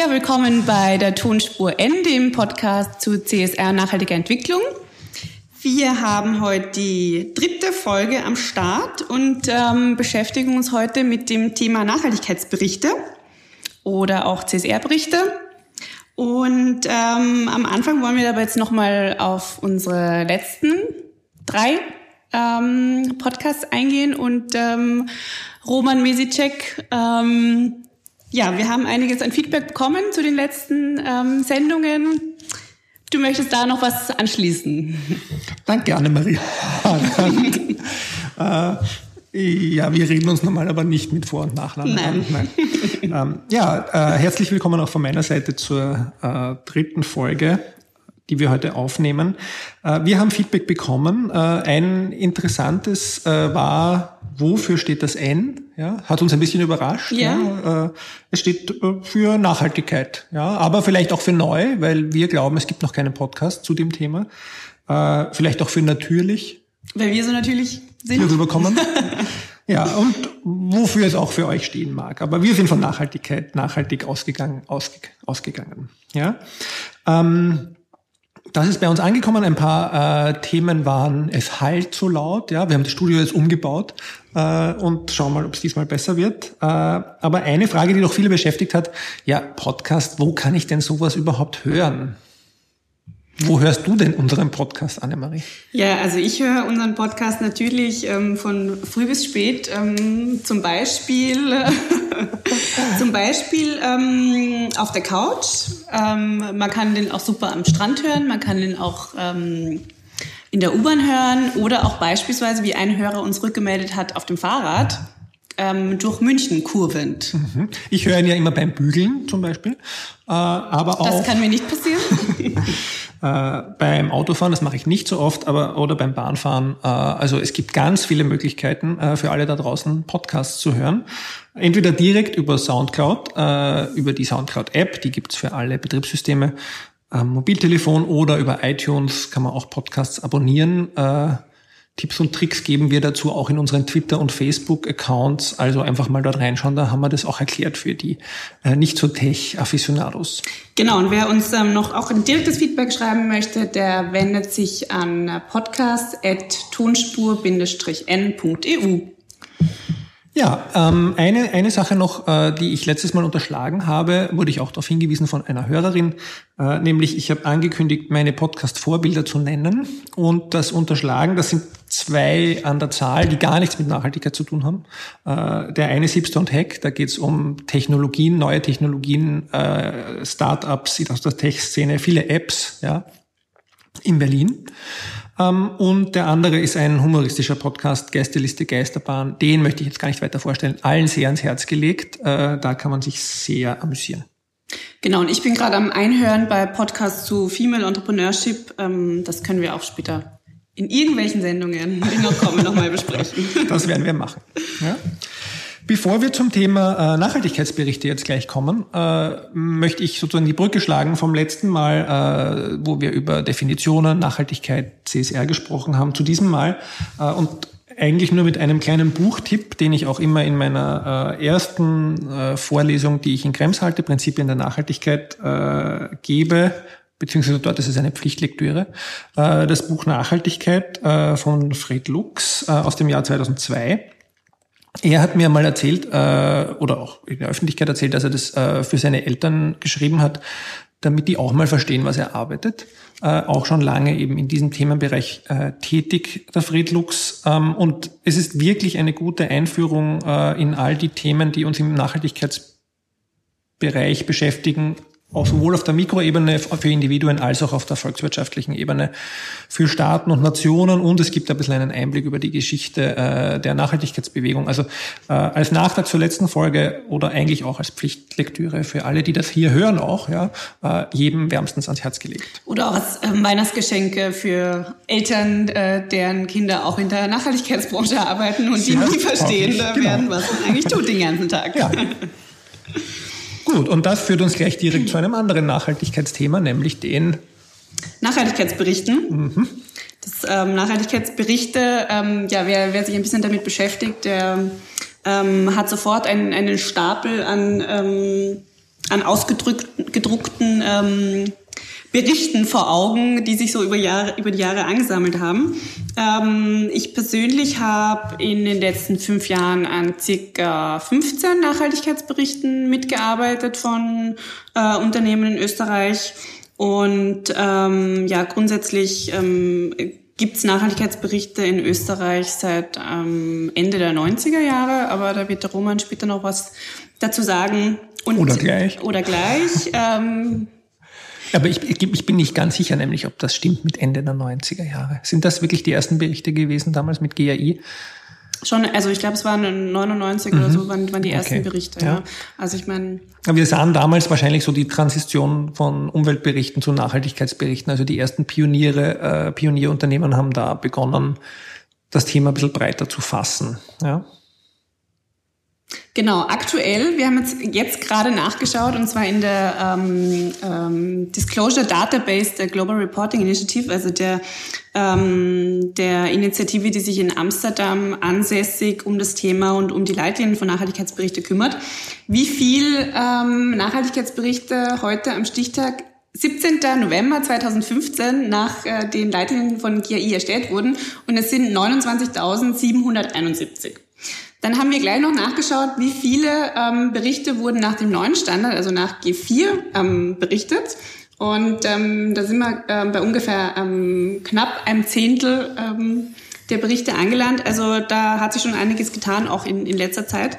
Ja, willkommen bei der Tonspur N, dem Podcast zu CSR nachhaltiger Entwicklung. Wir haben heute die dritte Folge am Start und ähm, beschäftigen uns heute mit dem Thema Nachhaltigkeitsberichte oder auch CSR-Berichte. Und ähm, am Anfang wollen wir aber jetzt nochmal auf unsere letzten drei ähm, Podcasts eingehen und ähm, Roman Mesicek, ähm, ja, wir haben einiges an Feedback bekommen zu den letzten ähm, Sendungen. Du möchtest da noch was anschließen? Danke, Annemarie. äh, ja, wir reden uns normal aber nicht mit Vor- und Nachnamen Nein. an. Nein. ähm, ja, äh, herzlich willkommen auch von meiner Seite zur äh, dritten Folge, die wir heute aufnehmen. Äh, wir haben Feedback bekommen. Äh, ein interessantes äh, war, wofür steht das N? Ja, hat uns ein bisschen überrascht. Ja. ja es steht für Nachhaltigkeit, ja, aber vielleicht auch für neu, weil wir glauben, es gibt noch keinen Podcast zu dem Thema. Vielleicht auch für natürlich Weil wir so natürlich sind. hier rüberkommen. ja, und wofür es auch für euch stehen mag. Aber wir sind von Nachhaltigkeit nachhaltig ausgegangen, ausge, ausgegangen. Ja. Ähm, das ist bei uns angekommen. Ein paar äh, Themen waren, es halt so laut. Ja, wir haben das Studio jetzt umgebaut äh, und schauen mal, ob es diesmal besser wird. Äh, aber eine Frage, die doch viele beschäftigt hat: Ja, Podcast, wo kann ich denn sowas überhaupt hören? Wo hörst du denn unseren Podcast, Annemarie? Ja, also ich höre unseren Podcast natürlich ähm, von früh bis spät. Ähm, zum Beispiel, zum Beispiel ähm, auf der Couch. Ähm, man kann den auch super am Strand hören. Man kann den auch ähm, in der U-Bahn hören oder auch beispielsweise, wie ein Hörer uns rückgemeldet hat, auf dem Fahrrad ähm, durch München kurvend. Mhm. Ich höre ihn ja immer beim Bügeln zum Beispiel, äh, aber auch Das kann mir nicht passieren. äh, beim Autofahren, das mache ich nicht so oft, aber oder beim Bahnfahren. Äh, also es gibt ganz viele Möglichkeiten äh, für alle da draußen Podcasts zu hören. Entweder direkt über SoundCloud, äh, über die SoundCloud-App, die gibt's für alle Betriebssysteme, Mobiltelefon oder über iTunes kann man auch Podcasts abonnieren. Tipps und Tricks geben wir dazu auch in unseren Twitter- und Facebook-Accounts. Also einfach mal dort reinschauen, da haben wir das auch erklärt für die äh, nicht so Tech-Afficionados. Genau, und wer uns ähm, noch auch ein direktes Feedback schreiben möchte, der wendet sich an podcast.tonspur-n.eu. Ja, ähm, eine, eine Sache noch, äh, die ich letztes Mal unterschlagen habe, wurde ich auch darauf hingewiesen von einer Hörerin, äh, nämlich ich habe angekündigt, meine Podcast-Vorbilder zu nennen und das unterschlagen, das sind zwei an der Zahl, die gar nichts mit Nachhaltigkeit zu tun haben. Äh, der eine ist Hipster und Hack, da geht es um Technologien, neue Technologien, äh, Startups aus der Tech-Szene, viele Apps, ja, in Berlin. Ähm, und der andere ist ein humoristischer Podcast, Gästeliste Geisterbahn. Den möchte ich jetzt gar nicht weiter vorstellen. Allen sehr ans Herz gelegt. Äh, da kann man sich sehr amüsieren. Genau, und ich bin gerade am Einhören bei Podcasts zu Female Entrepreneurship. Ähm, das können wir auch später in irgendwelchen Sendungen, die noch kommen, nochmal besprechen. Das werden wir machen. Ja? Bevor wir zum Thema äh, Nachhaltigkeitsberichte jetzt gleich kommen, äh, möchte ich sozusagen die Brücke schlagen vom letzten Mal, äh, wo wir über Definitionen, Nachhaltigkeit, CSR gesprochen haben, zu diesem Mal. Äh, und eigentlich nur mit einem kleinen Buchtipp, den ich auch immer in meiner äh, ersten äh, Vorlesung, die ich in Krems halte, Prinzipien der Nachhaltigkeit, äh, gebe, beziehungsweise dort ist es eine Pflichtlektüre, äh, das Buch Nachhaltigkeit äh, von Fred Lux aus dem Jahr 2002. Er hat mir mal erzählt, äh, oder auch in der Öffentlichkeit erzählt, dass er das äh, für seine Eltern geschrieben hat, damit die auch mal verstehen, was er arbeitet. Äh, auch schon lange eben in diesem Themenbereich äh, tätig, der Fred Lux. Ähm, und es ist wirklich eine gute Einführung äh, in all die Themen, die uns im Nachhaltigkeitsbereich beschäftigen, auch sowohl auf der Mikroebene für Individuen als auch auf der volkswirtschaftlichen Ebene für Staaten und Nationen und es gibt ein bisschen einen Einblick über die Geschichte äh, der Nachhaltigkeitsbewegung. Also äh, als Nachtrag zur letzten Folge oder eigentlich auch als Pflichtlektüre für alle, die das hier hören auch, ja, äh, jedem wärmstens ans Herz gelegt. Oder auch als ähm, Weihnachtsgeschenke für Eltern, äh, deren Kinder auch in der Nachhaltigkeitsbranche arbeiten und die Ja, nie verstehen genau. äh, werden, was man eigentlich tut den ganzen Tag. Ja. Gut, und das führt uns gleich direkt zu einem anderen Nachhaltigkeitsthema, nämlich den Nachhaltigkeitsberichten. Das ähm, Nachhaltigkeitsberichte, ähm, ja, wer, wer sich ein bisschen damit beschäftigt, der ähm, hat sofort einen, einen Stapel an ähm, an ausgedruckten ähm, Berichten vor Augen, die sich so über, Jahre, über die Jahre angesammelt haben. Ähm, ich persönlich habe in den letzten fünf Jahren an circa 15 Nachhaltigkeitsberichten mitgearbeitet von äh, Unternehmen in Österreich. Und ähm, ja, grundsätzlich ähm, gibt es Nachhaltigkeitsberichte in Österreich seit ähm, Ende der 90er Jahre, aber da wird der Roman später noch was dazu sagen. Und, oder gleich. Oder gleich. ähm, aber ich, ich bin nicht ganz sicher, nämlich, ob das stimmt mit Ende der 90er Jahre. Sind das wirklich die ersten Berichte gewesen damals mit GAI? Schon, also ich glaube, es waren 99 mhm. oder so, waren, waren die ersten okay. Berichte. Ja. ja. Also ich meine. Wir sahen damals wahrscheinlich so die Transition von Umweltberichten zu Nachhaltigkeitsberichten. Also die ersten Pioniere, äh, Pionierunternehmen haben da begonnen, das Thema ein bisschen breiter zu fassen. Ja. Genau, aktuell, wir haben jetzt, jetzt gerade nachgeschaut und zwar in der ähm, ähm, Disclosure Database der Global Reporting Initiative, also der, ähm, der Initiative, die sich in Amsterdam ansässig um das Thema und um die Leitlinien von Nachhaltigkeitsberichte kümmert. Wie viel ähm, Nachhaltigkeitsberichte heute am Stichtag 17. November 2015 nach äh, den Leitlinien von GAI erstellt wurden und es sind 29.771. Dann haben wir gleich noch nachgeschaut, wie viele ähm, Berichte wurden nach dem neuen Standard, also nach G4, ähm, berichtet. Und ähm, da sind wir ähm, bei ungefähr ähm, knapp einem Zehntel ähm, der Berichte angelangt. Also da hat sich schon einiges getan, auch in, in letzter Zeit.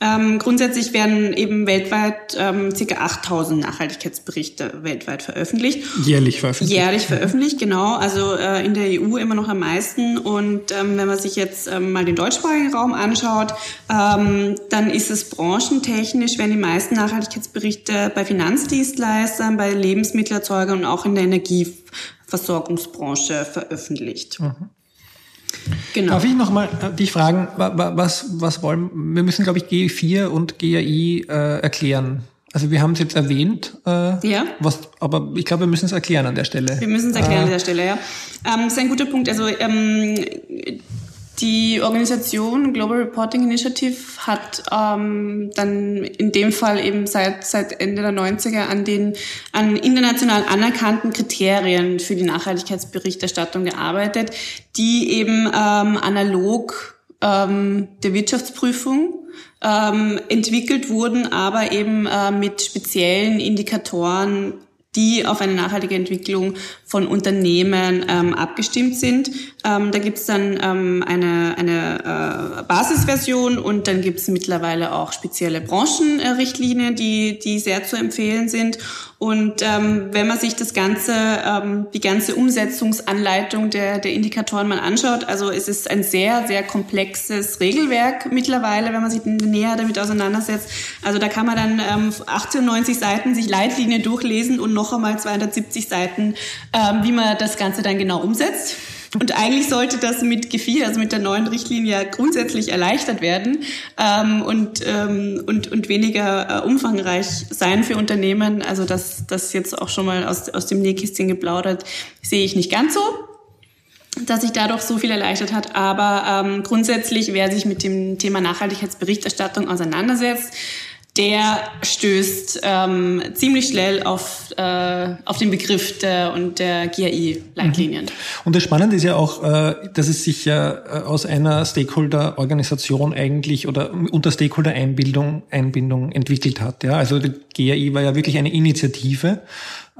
Ähm, grundsätzlich werden eben weltweit ähm, ca. 8000 Nachhaltigkeitsberichte weltweit veröffentlicht. Jährlich veröffentlicht. Jährlich veröffentlicht, genau. Also äh, in der EU immer noch am meisten. Und ähm, wenn man sich jetzt ähm, mal den deutschsprachigen Raum anschaut, ähm, dann ist es branchentechnisch, werden die meisten Nachhaltigkeitsberichte bei Finanzdienstleistern, bei Lebensmittelerzeugern und auch in der Energieversorgungsbranche veröffentlicht. Mhm. Genau. Darf ich nochmal äh, dich fragen, was, was wollen, wir müssen, glaube ich, G4 und GAI äh, erklären. Also wir haben es jetzt erwähnt, äh, ja. was, aber ich glaube, wir müssen es erklären an der Stelle. Wir müssen es erklären äh, an der Stelle, ja. Ähm, das ist ein guter Punkt. Also ähm, die Organisation Global Reporting Initiative hat ähm, dann in dem Fall eben seit, seit Ende der 90er an den an international anerkannten Kriterien für die Nachhaltigkeitsberichterstattung gearbeitet, die eben ähm, analog ähm, der Wirtschaftsprüfung ähm, entwickelt wurden, aber eben äh, mit speziellen Indikatoren die auf eine nachhaltige Entwicklung von Unternehmen ähm, abgestimmt sind. Ähm, da gibt's dann ähm, eine, eine äh, Basisversion und dann gibt's mittlerweile auch spezielle Branchenrichtlinien, die, die sehr zu empfehlen sind. Und ähm, wenn man sich das ganze, ähm, die ganze Umsetzungsanleitung der, der Indikatoren mal anschaut, also es ist ein sehr, sehr komplexes Regelwerk mittlerweile, wenn man sich näher damit auseinandersetzt. Also da kann man dann ähm, 18, 90 Seiten sich Leitlinien durchlesen und noch einmal 270 Seiten, ähm, wie man das Ganze dann genau umsetzt. Und eigentlich sollte das mit G4, also mit der neuen Richtlinie, grundsätzlich erleichtert werden ähm, und, ähm, und, und weniger äh, umfangreich sein für Unternehmen. Also das, das jetzt auch schon mal aus, aus dem Nähkästchen geplaudert, sehe ich nicht ganz so dass sich dadurch so viel erleichtert hat. Aber ähm, grundsätzlich, wer sich mit dem Thema Nachhaltigkeitsberichterstattung auseinandersetzt, der stößt ähm, ziemlich schnell auf, äh, auf den Begriff der und der GAI-Leitlinien. Mhm. Und das Spannende ist ja auch, äh, dass es sich ja äh, aus einer Stakeholder-Organisation eigentlich oder unter Stakeholder-Einbindung Einbindung entwickelt hat. Ja? Also die GAI war ja wirklich eine Initiative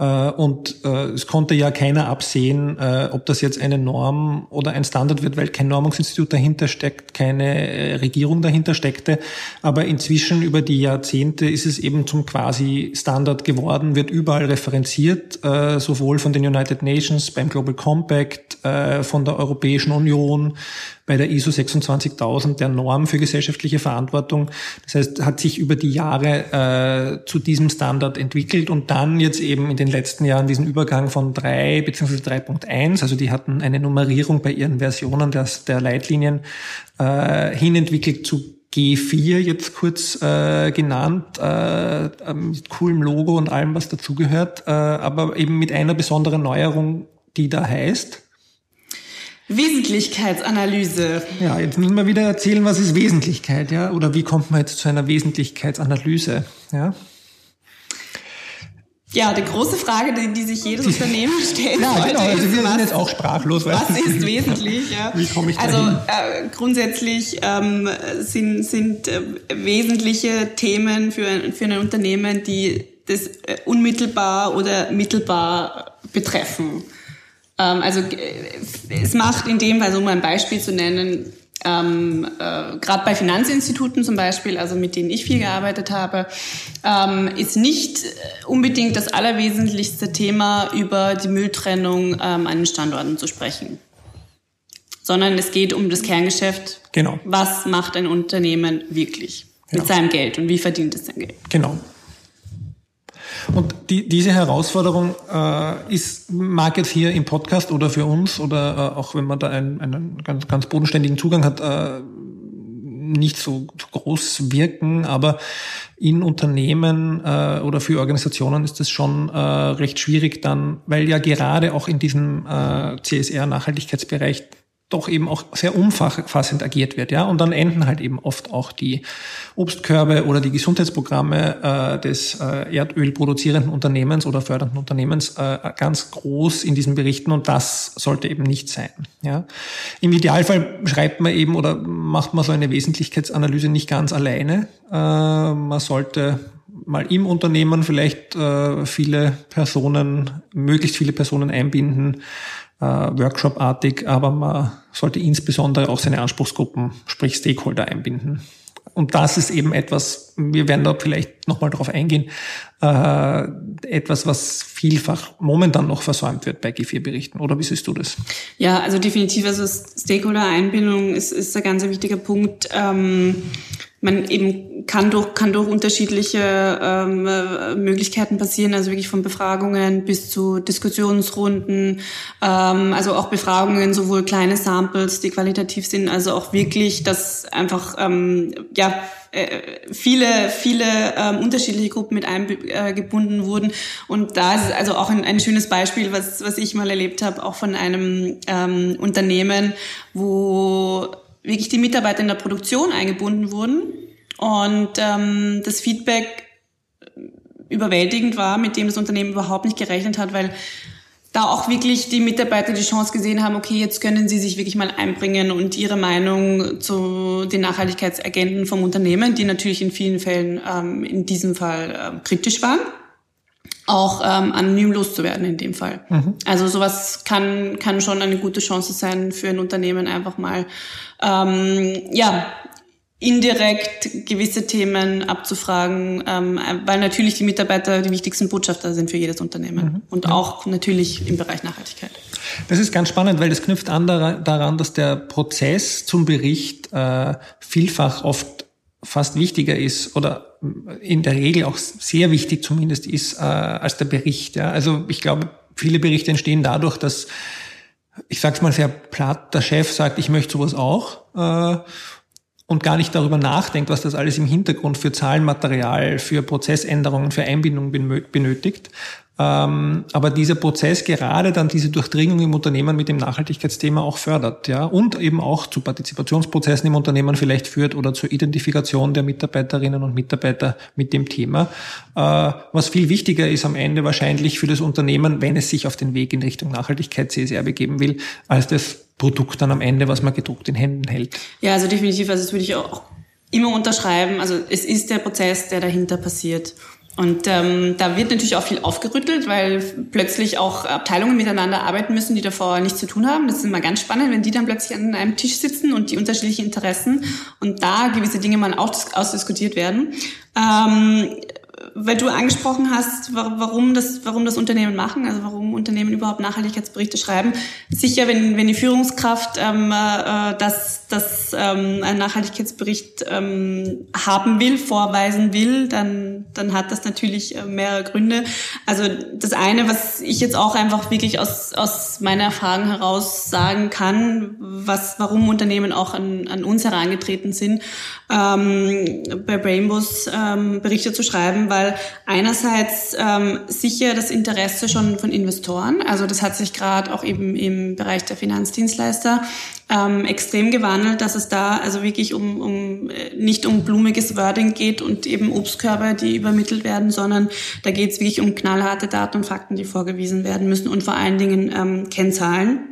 und äh, es konnte ja keiner absehen, äh, ob das jetzt eine Norm oder ein Standard wird, weil kein Normungsinstitut dahinter steckt, keine Regierung dahinter steckte. Aber inzwischen über die Jahrzehnte ist es eben zum quasi Standard geworden, wird überall referenziert, sowohl von den United Nations beim Global Compact, von der Europäischen Union, bei der ISO 26000 der Norm für gesellschaftliche Verantwortung. Das heißt, hat sich über die Jahre äh, zu diesem Standard entwickelt und dann jetzt eben in den letzten Jahren diesen Übergang von 3 bzw. 3.1, also die hatten eine Nummerierung bei ihren Versionen der, der Leitlinien äh, hinentwickelt zu G4 jetzt kurz äh, genannt, äh, mit coolem Logo und allem, was dazugehört, äh, aber eben mit einer besonderen Neuerung, die da heißt, Wesentlichkeitsanalyse. Ja, jetzt müssen wir wieder erzählen, was ist Wesentlichkeit, ja? Oder wie kommt man jetzt zu einer Wesentlichkeitsanalyse, ja? Ja, die große Frage, die, die sich jedes Unternehmen stellt. Ja, genau. Also wir sind jetzt auch sprachlos. Was ist wesentlich? Ja. Wie komme ich Also äh, grundsätzlich ähm, sind, sind äh, wesentliche Themen für, für ein Unternehmen, die das äh, unmittelbar oder mittelbar betreffen. Ähm, also äh, es macht in dem Fall, um ein Beispiel zu nennen, ähm, äh, gerade bei Finanzinstituten zum Beispiel, also mit denen ich viel gearbeitet habe, ähm, ist nicht unbedingt das allerwesentlichste Thema über die Mülltrennung ähm, an den Standorten zu sprechen, sondern es geht um das Kerngeschäft. Genau. Was macht ein Unternehmen wirklich mit ja. seinem Geld und wie verdient es sein Geld? Genau. Und die, diese Herausforderung äh, ist, mag jetzt hier im Podcast oder für uns oder äh, auch wenn man da einen, einen ganz, ganz bodenständigen Zugang hat, äh, nicht so groß wirken, aber in Unternehmen äh, oder für Organisationen ist es schon äh, recht schwierig dann, weil ja gerade auch in diesem äh, CSR-Nachhaltigkeitsbereich doch eben auch sehr umfassend agiert wird, ja. Und dann enden halt eben oft auch die Obstkörbe oder die Gesundheitsprogramme äh, des äh, erdölproduzierenden Unternehmens oder fördernden Unternehmens äh, ganz groß in diesen Berichten und das sollte eben nicht sein, ja. Im Idealfall schreibt man eben oder macht man so eine Wesentlichkeitsanalyse nicht ganz alleine. Äh, man sollte mal im Unternehmen vielleicht äh, viele Personen, möglichst viele Personen einbinden, äh, Workshop-artig, aber man sollte insbesondere auch seine Anspruchsgruppen, sprich Stakeholder einbinden. Und das ist eben etwas, wir werden da vielleicht nochmal drauf eingehen, äh, etwas, was vielfach momentan noch versäumt wird bei G4-Berichten. Oder wie siehst du das? Ja, also definitiv, also Stakeholder-Einbindung ist, ist ein ganz wichtiger Punkt. Ähm, man eben kann durch, kann durch unterschiedliche ähm, Möglichkeiten passieren, also wirklich von Befragungen bis zu Diskussionsrunden, ähm, also auch Befragungen, sowohl kleine Samples, die qualitativ sind, also auch wirklich, dass einfach ähm, ja äh, viele, viele ähm, unterschiedliche Gruppen mit eingebunden äh, wurden. Und da ist also auch ein, ein schönes Beispiel, was, was ich mal erlebt habe, auch von einem ähm, Unternehmen, wo wirklich die Mitarbeiter in der Produktion eingebunden wurden. Und ähm, das Feedback überwältigend war, mit dem das Unternehmen überhaupt nicht gerechnet hat, weil da auch wirklich die Mitarbeiter die Chance gesehen haben, okay, jetzt können sie sich wirklich mal einbringen und ihre Meinung zu den Nachhaltigkeitsagenten vom Unternehmen, die natürlich in vielen Fällen ähm, in diesem Fall ähm, kritisch waren, auch ähm, anonym loszuwerden in dem Fall. Mhm. Also sowas kann, kann schon eine gute Chance sein für ein Unternehmen, einfach mal ähm, ja, indirekt gewisse Themen abzufragen, ähm, weil natürlich die Mitarbeiter die wichtigsten Botschafter sind für jedes Unternehmen mhm. und auch natürlich im Bereich Nachhaltigkeit. Das ist ganz spannend, weil das knüpft an daran, dass der Prozess zum Bericht äh, vielfach oft fast wichtiger ist oder in der Regel auch sehr wichtig zumindest ist äh, als der Bericht. Ja? Also ich glaube, viele Berichte entstehen dadurch, dass ich sag's mal sehr platt, der Chef sagt, ich möchte sowas auch äh, und gar nicht darüber nachdenkt, was das alles im Hintergrund für Zahlenmaterial, für Prozessänderungen, für Einbindung benötigt. Ähm, aber dieser Prozess gerade dann diese Durchdringung im Unternehmen mit dem Nachhaltigkeitsthema auch fördert, ja, und eben auch zu Partizipationsprozessen im Unternehmen vielleicht führt oder zur Identifikation der Mitarbeiterinnen und Mitarbeiter mit dem Thema. Äh, was viel wichtiger ist am Ende wahrscheinlich für das Unternehmen, wenn es sich auf den Weg in Richtung Nachhaltigkeit CSR begeben will, als das Produkt dann am Ende, was man gedruckt in Händen hält. Ja, also definitiv, also das würde ich auch immer unterschreiben. Also es ist der Prozess, der dahinter passiert. Und ähm, da wird natürlich auch viel aufgerüttelt, weil plötzlich auch Abteilungen miteinander arbeiten müssen, die davor nichts zu tun haben. Das ist immer ganz spannend, wenn die dann plötzlich an einem Tisch sitzen und die unterschiedlichen Interessen und da gewisse Dinge mal auch ausdiskutiert werden. Ähm, weil du angesprochen hast, warum das, warum das Unternehmen machen, also warum Unternehmen überhaupt Nachhaltigkeitsberichte schreiben. Sicher, wenn, wenn die Führungskraft ähm, äh, das, das ähm, einen Nachhaltigkeitsbericht ähm, haben will, vorweisen will, dann, dann hat das natürlich äh, mehrere Gründe. Also das eine, was ich jetzt auch einfach wirklich aus, aus meiner Erfahrung heraus sagen kann, was, warum Unternehmen auch an, an uns herangetreten sind, ähm, bei Rainbows ähm, Berichte zu schreiben, weil weil einerseits ähm, sicher das Interesse schon von Investoren, also das hat sich gerade auch eben im Bereich der Finanzdienstleister ähm, extrem gewandelt, dass es da also wirklich um, um nicht um blumiges Wording geht und eben Obstkörper, die übermittelt werden, sondern da geht es wirklich um knallharte Daten und Fakten, die vorgewiesen werden müssen und vor allen Dingen ähm, Kennzahlen.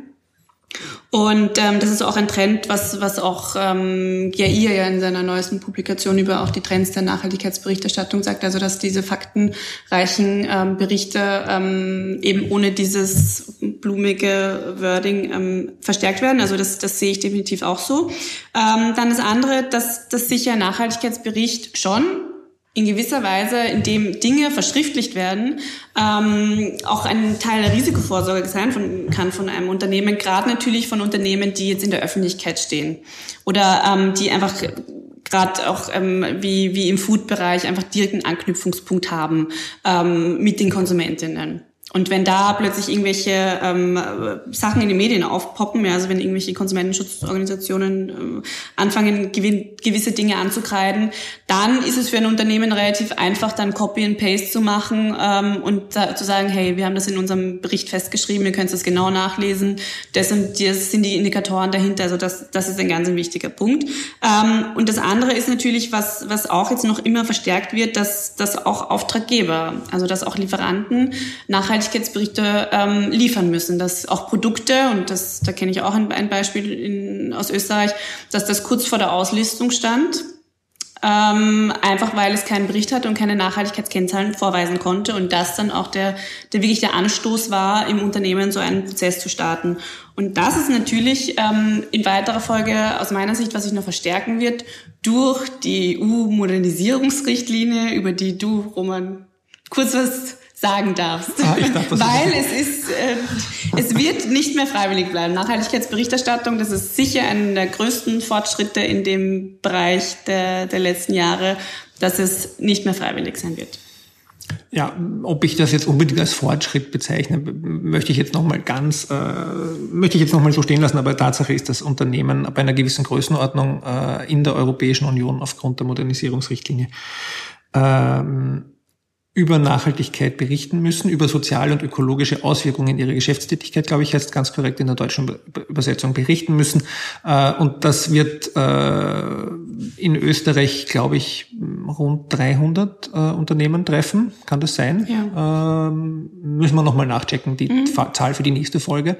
Und ähm, das ist auch ein Trend, was, was auch ähm, GAI ja in seiner neuesten Publikation über auch die Trends der Nachhaltigkeitsberichterstattung sagt, also dass diese faktenreichen ähm, Berichte ähm, eben ohne dieses blumige Wording ähm, verstärkt werden. Also das, das sehe ich definitiv auch so. Ähm, dann das andere, dass, dass sicher Nachhaltigkeitsbericht schon in gewisser Weise, indem Dinge verschriftlicht werden, ähm, auch ein Teil der Risikovorsorge sein von, kann von einem Unternehmen, gerade natürlich von Unternehmen, die jetzt in der Öffentlichkeit stehen oder ähm, die einfach gerade auch ähm, wie, wie im Food-Bereich einfach direkten Anknüpfungspunkt haben ähm, mit den Konsumentinnen. Und wenn da plötzlich irgendwelche ähm, Sachen in den Medien aufpoppen, ja, also wenn irgendwelche Konsumentenschutzorganisationen ähm, anfangen, gewisse Dinge anzukreiden, dann ist es für ein Unternehmen relativ einfach, dann Copy and Paste zu machen ähm, und da, zu sagen, hey, wir haben das in unserem Bericht festgeschrieben, ihr könnt es genau nachlesen, das und das sind die Indikatoren dahinter, also das, das ist ein ganz wichtiger Punkt. Ähm, und das andere ist natürlich, was, was auch jetzt noch immer verstärkt wird, dass, dass auch Auftraggeber, also dass auch Lieferanten nachhaltig Nachhaltigkeitsberichte ähm, liefern müssen, dass auch Produkte, und das, da kenne ich auch ein, ein Beispiel in, aus Österreich, dass das kurz vor der Auslistung stand, ähm, einfach weil es keinen Bericht hatte und keine Nachhaltigkeitskennzahlen vorweisen konnte und das dann auch der, der wirklich der Anstoß war, im Unternehmen so einen Prozess zu starten. Und das ist natürlich ähm, in weiterer Folge aus meiner Sicht, was sich noch verstärken wird, durch die EU-Modernisierungsrichtlinie, über die du, Roman, kurz was sagen darfst. Ah, dachte, Weil es ist, äh, es wird nicht mehr freiwillig bleiben. Nachhaltigkeitsberichterstattung, das ist sicher einer der größten Fortschritte in dem Bereich der, der letzten Jahre, dass es nicht mehr freiwillig sein wird. Ja, ob ich das jetzt unbedingt als Fortschritt bezeichne, möchte ich jetzt noch mal ganz, äh, möchte ich jetzt noch mal so stehen lassen. Aber Tatsache ist, dass Unternehmen bei einer gewissen Größenordnung äh, in der Europäischen Union aufgrund der Modernisierungsrichtlinie ähm, über Nachhaltigkeit berichten müssen, über soziale und ökologische Auswirkungen ihrer Geschäftstätigkeit, glaube ich, heißt ganz korrekt in der deutschen Übersetzung berichten müssen. Äh, und das wird äh, in Österreich, glaube ich, rund 300 äh, Unternehmen treffen. Kann das sein? Ja. Ähm, müssen wir nochmal nachchecken, die mhm. Zahl für die nächste Folge.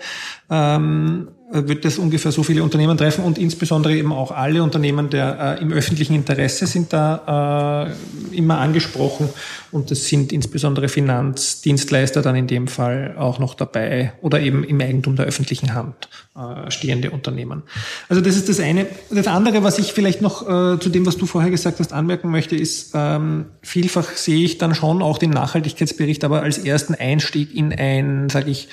Ähm, wird das ungefähr so viele Unternehmen treffen und insbesondere eben auch alle Unternehmen der äh, im öffentlichen Interesse sind da äh, immer angesprochen und es sind insbesondere Finanzdienstleister dann in dem Fall auch noch dabei oder eben im Eigentum der öffentlichen Hand äh, stehende Unternehmen. Also das ist das eine. Das andere, was ich vielleicht noch äh, zu dem, was du vorher gesagt hast, anmerken möchte, ist, ähm, vielfach sehe ich dann schon auch den Nachhaltigkeitsbericht aber als ersten Einstieg in ein, sage ich,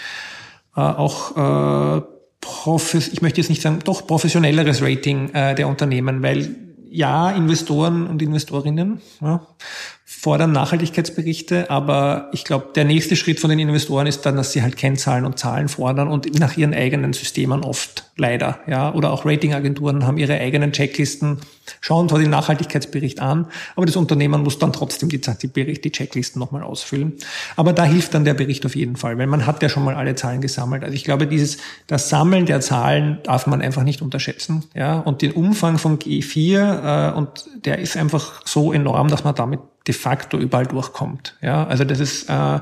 äh, auch äh, Profes ich möchte jetzt nicht sagen, doch professionelleres Rating äh, der Unternehmen, weil ja, Investoren und Investorinnen ja, fordern Nachhaltigkeitsberichte, aber ich glaube, der nächste Schritt von den Investoren ist dann, dass sie halt Kennzahlen und Zahlen fordern und nach ihren eigenen Systemen oft leider, ja, oder auch Ratingagenturen haben ihre eigenen Checklisten, schauen zwar den Nachhaltigkeitsbericht an, aber das Unternehmen muss dann trotzdem die, die, die Checklisten nochmal ausfüllen. Aber da hilft dann der Bericht auf jeden Fall, weil man hat ja schon mal alle Zahlen gesammelt. Also ich glaube, dieses, das Sammeln der Zahlen darf man einfach nicht unterschätzen, ja, und den Umfang von G4, äh, und der ist einfach so enorm, dass man damit de facto überall durchkommt. Ja, also das ist äh,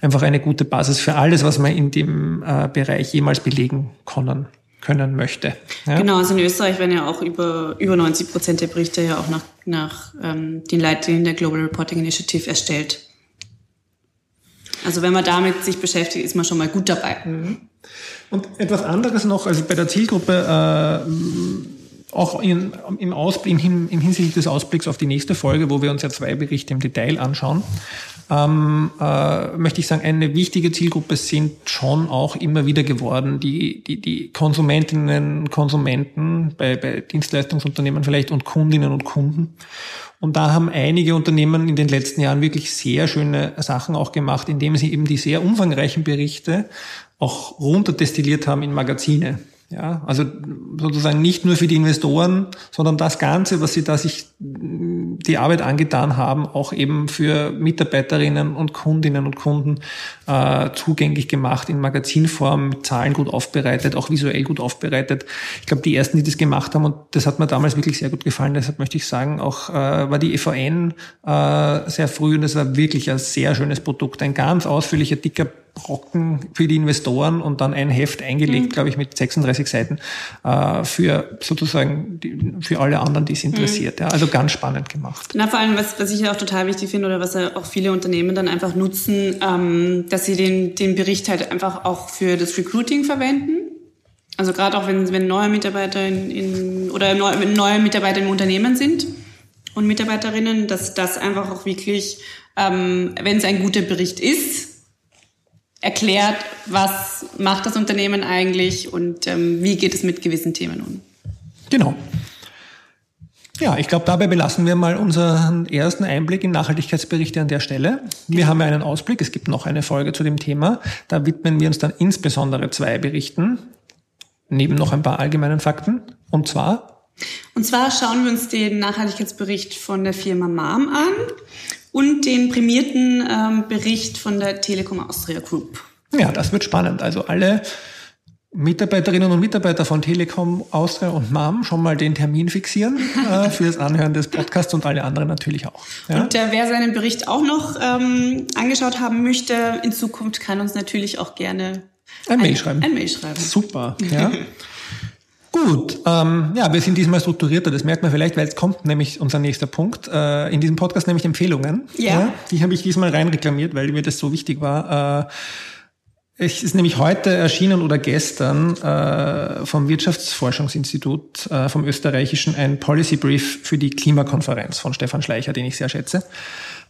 einfach eine gute Basis für alles, was man in dem äh, Bereich jemals belegen können können möchte. Ja? Genau, also in Österreich werden ja auch über, über 90 Prozent der Berichte ja auch nach, nach ähm, den Leitlinien der Global Reporting Initiative erstellt. Also wenn man damit sich beschäftigt, ist man schon mal gut dabei. Mhm. Und etwas anderes noch, also bei der Zielgruppe äh, auch in, im, Ausblick, im, im hinsichtlich des Ausblicks auf die nächste Folge, wo wir uns ja zwei Berichte im Detail anschauen, ähm, äh, möchte ich sagen, eine wichtige Zielgruppe sind schon auch immer wieder geworden die, die, die Konsumentinnen, Konsumenten bei, bei Dienstleistungsunternehmen vielleicht und Kundinnen und Kunden. Und da haben einige Unternehmen in den letzten Jahren wirklich sehr schöne Sachen auch gemacht, indem sie eben die sehr umfangreichen Berichte auch runterdestilliert haben in Magazine. Ja, also sozusagen nicht nur für die Investoren, sondern das Ganze, was sie da sich die Arbeit angetan haben, auch eben für Mitarbeiterinnen und Kundinnen und Kunden äh, zugänglich gemacht, in Magazinform, mit Zahlen gut aufbereitet, auch visuell gut aufbereitet. Ich glaube, die ersten, die das gemacht haben, und das hat mir damals wirklich sehr gut gefallen, deshalb möchte ich sagen, auch äh, war die EVN äh, sehr früh und es war wirklich ein sehr schönes Produkt. Ein ganz ausführlicher, dicker Brocken für die Investoren und dann ein Heft eingelegt, mhm. glaube ich, mit 36 Seiten äh, für sozusagen die, für alle anderen, die es interessiert. Mhm. Ja, also ganz spannend gemacht. Na, vor allem, was, was ich auch total wichtig finde oder was auch viele Unternehmen dann einfach nutzen, ähm, dass sie den, den Bericht halt einfach auch für das Recruiting verwenden. Also gerade auch wenn, wenn neue Mitarbeiter in, in oder neue, neue Mitarbeiter im Unternehmen sind und Mitarbeiterinnen, dass das einfach auch wirklich, ähm, wenn es ein guter Bericht ist, erklärt, was macht das Unternehmen eigentlich und ähm, wie geht es mit gewissen Themen um. Genau. Ja, ich glaube, dabei belassen wir mal unseren ersten Einblick in Nachhaltigkeitsberichte an der Stelle. Wir haben ja einen Ausblick, es gibt noch eine Folge zu dem Thema. Da widmen wir uns dann insbesondere zwei Berichten, neben noch ein paar allgemeinen Fakten. Und zwar? Und zwar schauen wir uns den Nachhaltigkeitsbericht von der Firma MAM an und den prämierten ähm, Bericht von der Telekom Austria Group. Ja, das wird spannend. Also alle Mitarbeiterinnen und Mitarbeiter von Telekom Austria und MAM schon mal den Termin fixieren äh, für das Anhören des Podcasts und alle anderen natürlich auch. Ja? Und äh, wer seinen Bericht auch noch ähm, angeschaut haben möchte, in Zukunft kann uns natürlich auch gerne ein, ein Mail schreiben. Ein Mail schreiben. Super. Ja. Gut, ähm, ja, wir sind diesmal strukturierter, das merkt man vielleicht, weil es kommt nämlich unser nächster Punkt. Äh, in diesem Podcast nämlich Empfehlungen. Ja. ja die habe ich diesmal reinreklamiert, weil mir das so wichtig war. Äh, es ist nämlich heute erschienen oder gestern äh, vom Wirtschaftsforschungsinstitut äh, vom österreichischen ein Policy Brief für die Klimakonferenz von Stefan Schleicher, den ich sehr schätze.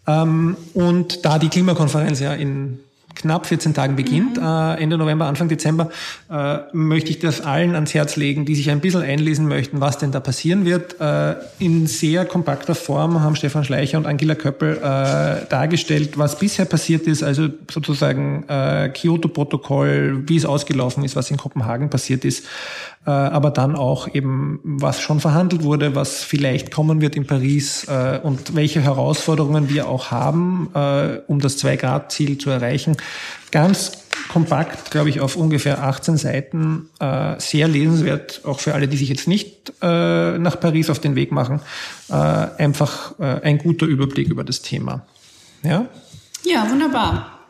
Ähm, und da die Klimakonferenz ja in knapp 14 Tagen beginnt, mhm. äh, Ende November, Anfang Dezember, äh, möchte ich das allen ans Herz legen, die sich ein bisschen einlesen möchten, was denn da passieren wird. Äh, in sehr kompakter Form haben Stefan Schleicher und Angela Köppel äh, dargestellt, was bisher passiert ist, also sozusagen äh, Kyoto-Protokoll, wie es ausgelaufen ist, was in Kopenhagen passiert ist, äh, aber dann auch eben, was schon verhandelt wurde, was vielleicht kommen wird in Paris und welche Herausforderungen wir auch haben, um das Zwei-Grad-Ziel zu erreichen. Ganz kompakt, glaube ich, auf ungefähr 18 Seiten, sehr lesenswert, auch für alle, die sich jetzt nicht nach Paris auf den Weg machen. Einfach ein guter Überblick über das Thema. Ja? Ja, wunderbar.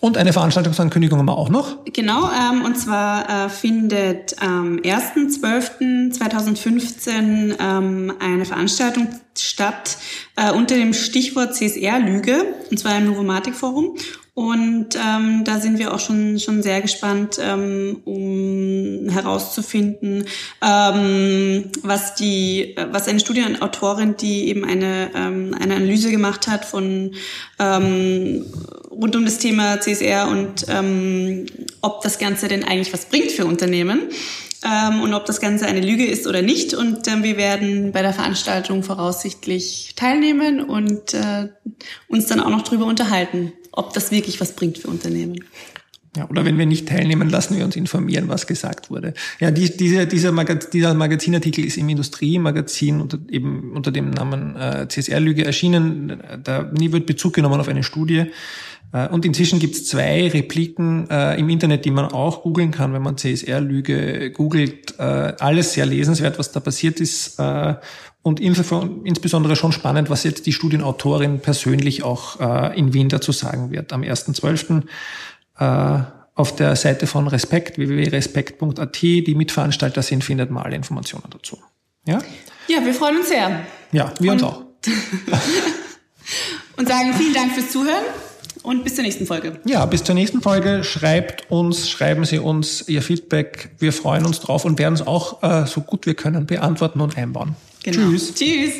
Und eine Veranstaltungsankündigung haben wir auch noch. Genau, ähm, und zwar äh, findet am 1.12.2015 ähm, eine Veranstaltung statt äh, unter dem Stichwort CSR-Lüge, und zwar im Novomatic-Forum. Und ähm, da sind wir auch schon schon sehr gespannt, ähm, um herauszufinden, ähm, was die, was eine Studienautorin, die eben eine ähm, eine Analyse gemacht hat von ähm, rund um das Thema CSR und ähm, ob das Ganze denn eigentlich was bringt für Unternehmen ähm, und ob das Ganze eine Lüge ist oder nicht. Und ähm, wir werden bei der Veranstaltung voraussichtlich teilnehmen und äh, uns dann auch noch drüber unterhalten, ob das wirklich was bringt für Unternehmen. Ja, oder wenn wir nicht teilnehmen, lassen wir uns informieren, was gesagt wurde. Ja, die, diese, dieser, Magaz dieser Magazinartikel ist im Industriemagazin unter, eben unter dem Namen äh, CSR-Lüge erschienen. Da nie wird Bezug genommen auf eine Studie. Äh, und inzwischen gibt es zwei Repliken äh, im Internet, die man auch googeln kann, wenn man CSR-Lüge googelt. Äh, alles sehr lesenswert, was da passiert ist. Äh, und insbesondere schon spannend, was jetzt die Studienautorin persönlich auch äh, in Wien dazu sagen wird. Am 1.12. Äh, auf der Seite von Respekt, www.respekt.at, die Mitveranstalter sind, findet man alle Informationen dazu. Ja? Ja, wir freuen uns sehr. Ja, wir und, uns auch. und sagen vielen Dank fürs Zuhören und bis zur nächsten Folge. Ja, bis zur nächsten Folge. Schreibt uns, schreiben Sie uns Ihr Feedback. Wir freuen uns drauf und werden es auch äh, so gut wir können beantworten und einbauen. Genau. Tschüss. Tschüss.